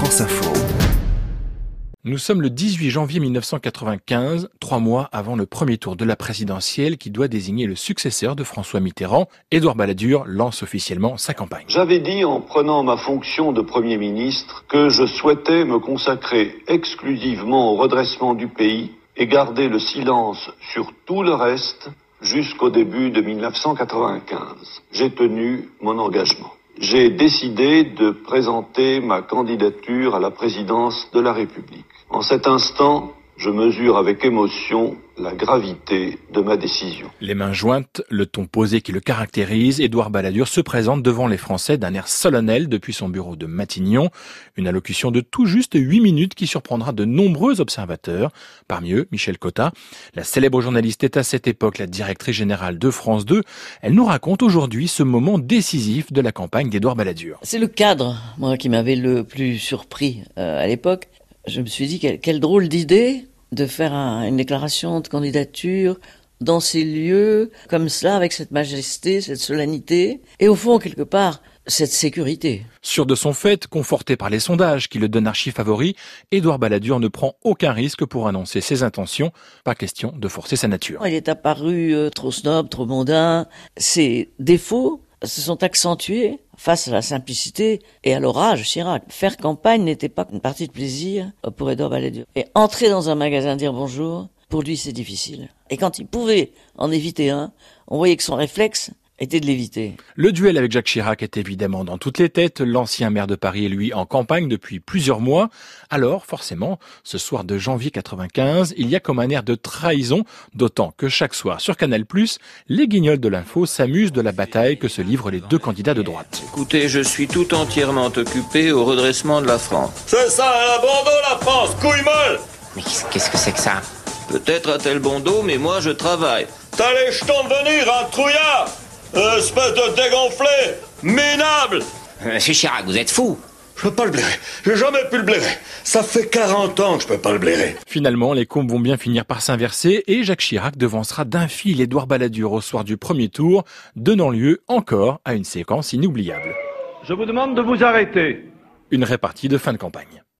France Info. Nous sommes le 18 janvier 1995, trois mois avant le premier tour de la présidentielle qui doit désigner le successeur de François Mitterrand. Édouard Balladur lance officiellement sa campagne. J'avais dit en prenant ma fonction de Premier ministre que je souhaitais me consacrer exclusivement au redressement du pays et garder le silence sur tout le reste jusqu'au début de 1995. J'ai tenu mon engagement j'ai décidé de présenter ma candidature à la présidence de la République. En cet instant, je mesure avec émotion la gravité de ma décision. Les mains jointes, le ton posé qui le caractérise, Édouard Balladur se présente devant les Français d'un air solennel depuis son bureau de Matignon. Une allocution de tout juste huit minutes qui surprendra de nombreux observateurs. Parmi eux, Michel Cotta. La célèbre journaliste est à cette époque la directrice générale de France 2. Elle nous raconte aujourd'hui ce moment décisif de la campagne d'Édouard Balladur. C'est le cadre, moi, qui m'avait le plus surpris euh, à l'époque. Je me suis dit, quelle drôle d'idée de faire une déclaration de candidature dans ces lieux, comme cela, avec cette majesté, cette solennité, et au fond, quelque part, cette sécurité. Sûr de son fait, conforté par les sondages qui le donnent archi favori, Édouard Balladur ne prend aucun risque pour annoncer ses intentions. Pas question de forcer sa nature. Il est apparu euh, trop snob, trop mondain. Ses défauts se sont accentués face à la simplicité et à l'orage Chirac. Faire campagne n'était pas une partie de plaisir pour Edouard Balladur. Et entrer dans un magasin dire bonjour, pour lui c'est difficile. Et quand il pouvait en éviter un, on voyait que son réflexe, était de l'éviter. Le duel avec Jacques Chirac est évidemment dans toutes les têtes. L'ancien maire de Paris est lui en campagne depuis plusieurs mois. Alors, forcément, ce soir de janvier 95, il y a comme un air de trahison, d'autant que chaque soir sur Canal+, les guignols de l'info s'amusent de la bataille que se livrent les deux candidats de droite. Écoutez, je suis tout entièrement occupé au redressement de la France. C'est ça, elle a bon dos la France, couille molle Mais qu'est-ce que c'est que ça? Peut-être a-t-elle bon dos, mais moi je travaille. T'as les jetons de venir, un trouillard Espèce de dégonflé Minable Monsieur Chirac, vous êtes fou je peux pas le blairer. J'ai jamais pu le blairer. Ça fait 40 ans que je peux pas le blairer. Finalement, les comptes vont bien finir par s'inverser et Jacques Chirac devancera d'un fil Édouard Balladur au soir du premier tour, donnant lieu encore à une séquence inoubliable. Je vous demande de vous arrêter. Une répartie de fin de campagne.